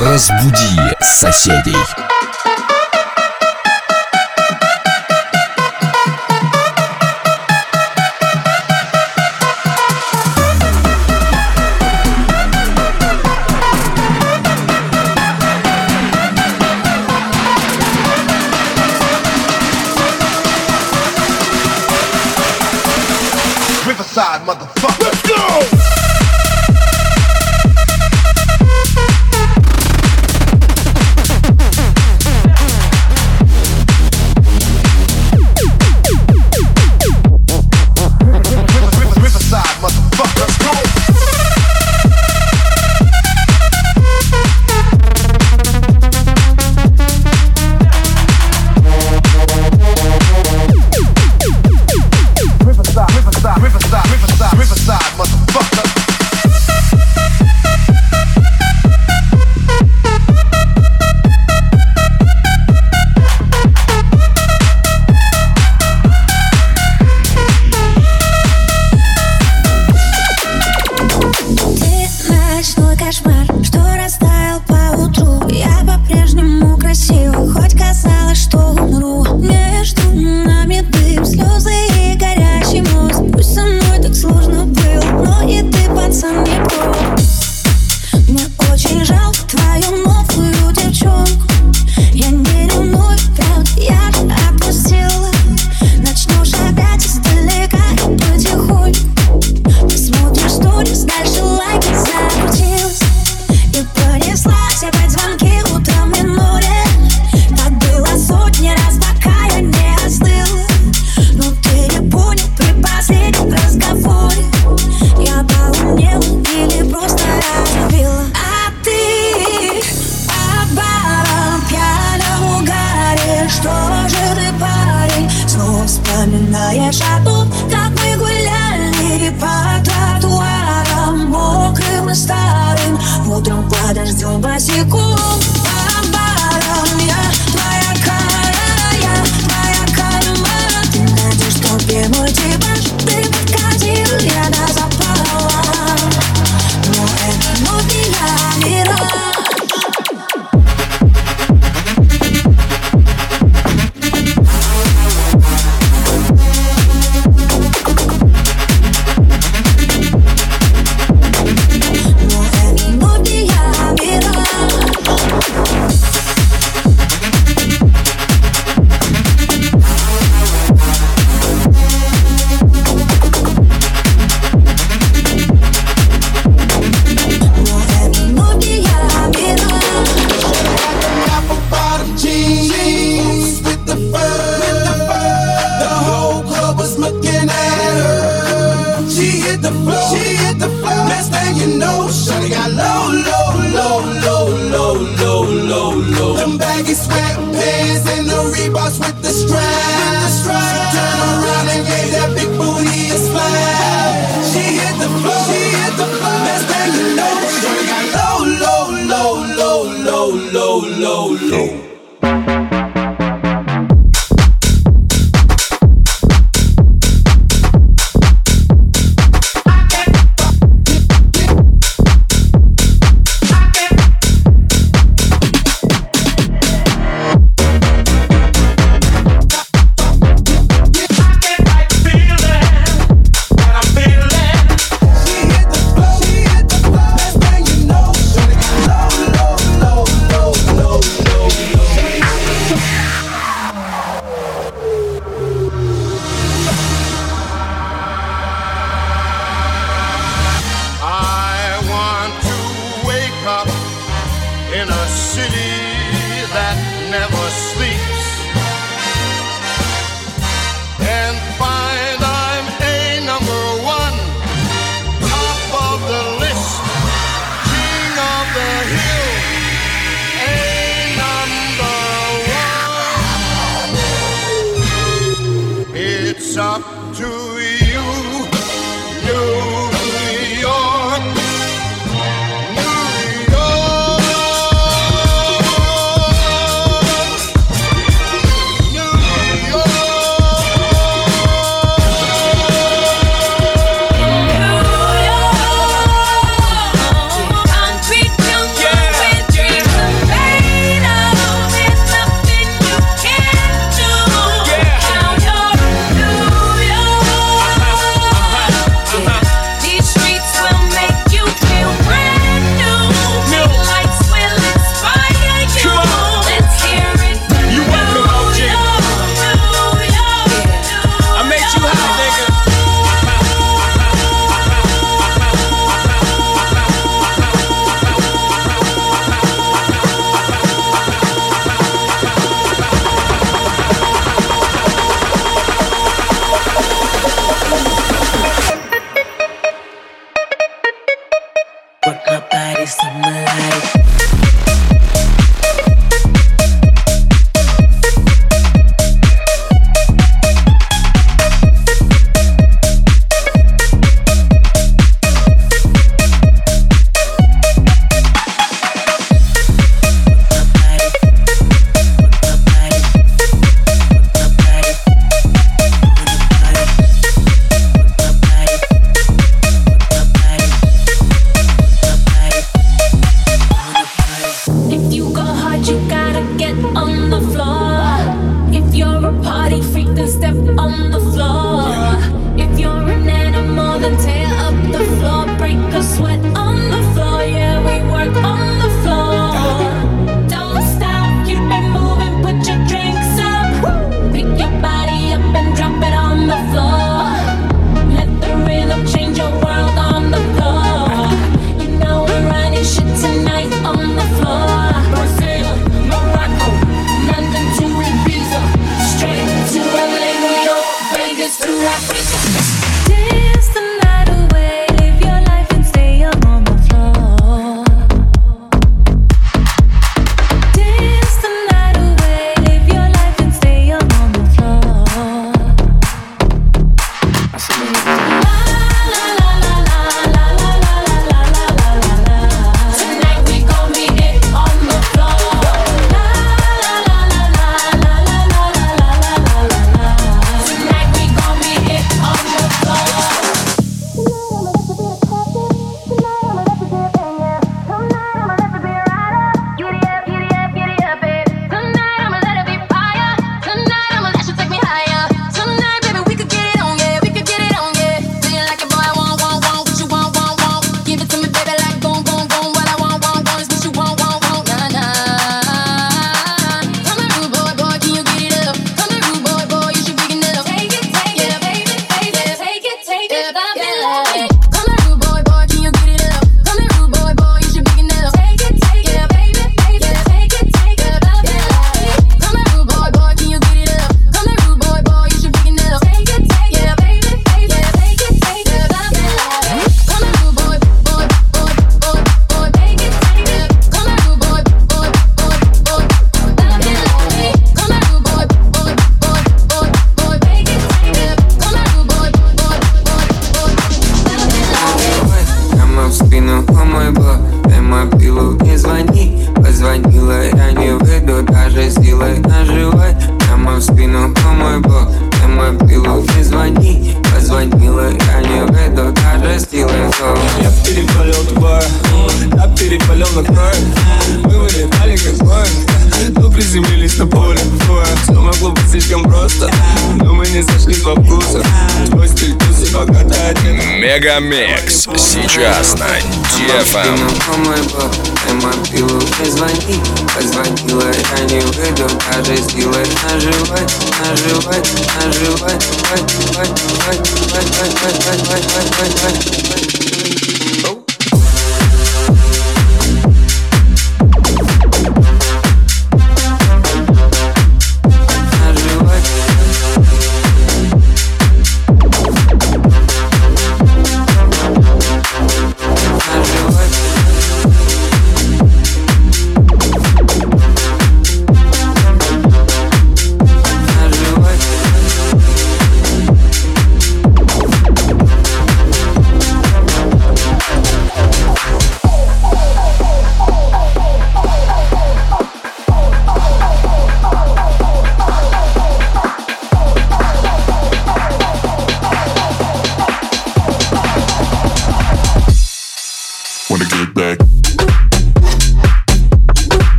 Разбуди соседей. this. I'm alive. Мегамикс сейчас на DFM. Позвони, позвонила, я не выйду, даже сделай наживай, наживай, наживай, вай, вай, вай, вай, вай, вай, вай, вай,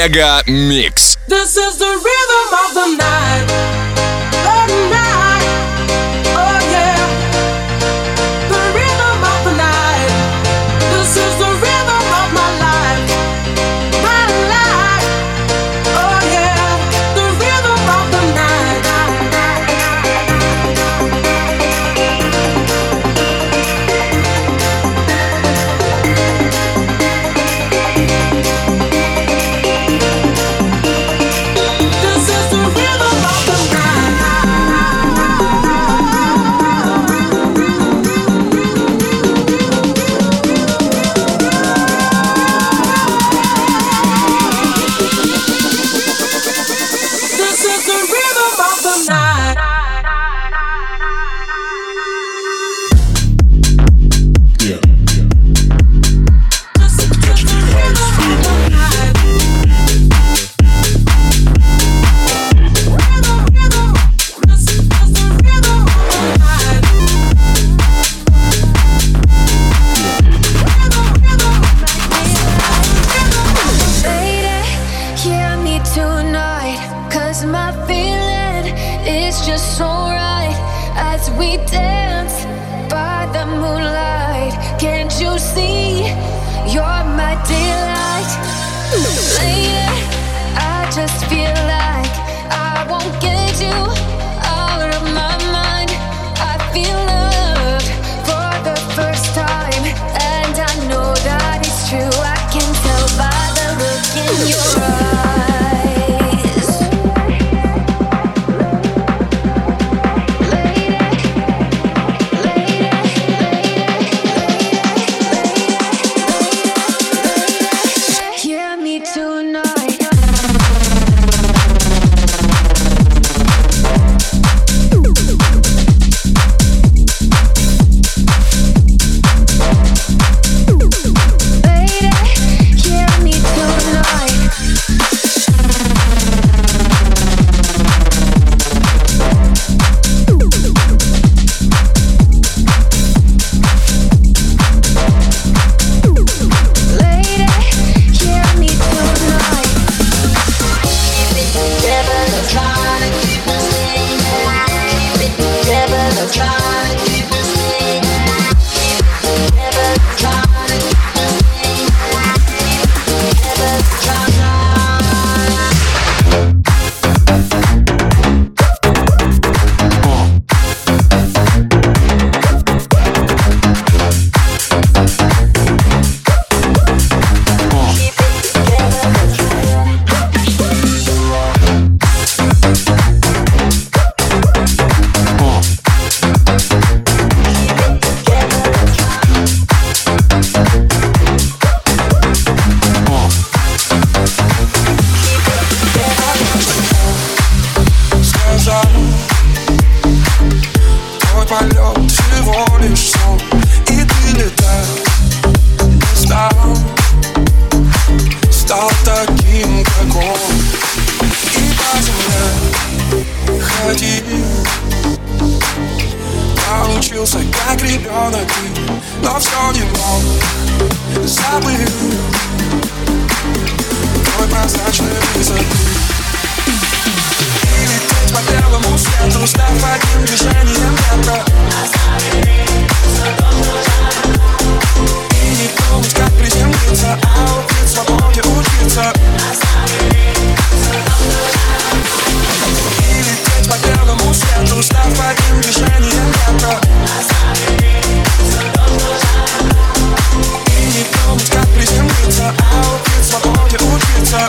Мега Микс. This is the rhythm of the night. just feel но все не мог забыть. Твой прозрачный вызов. И лететь по белому свету, став одним движением ветра И не думать, как приземлиться, а убить свободе учиться. И лететь по белому свету, став одним движением ветра и не думать, как приземлиться А убить свободе учиться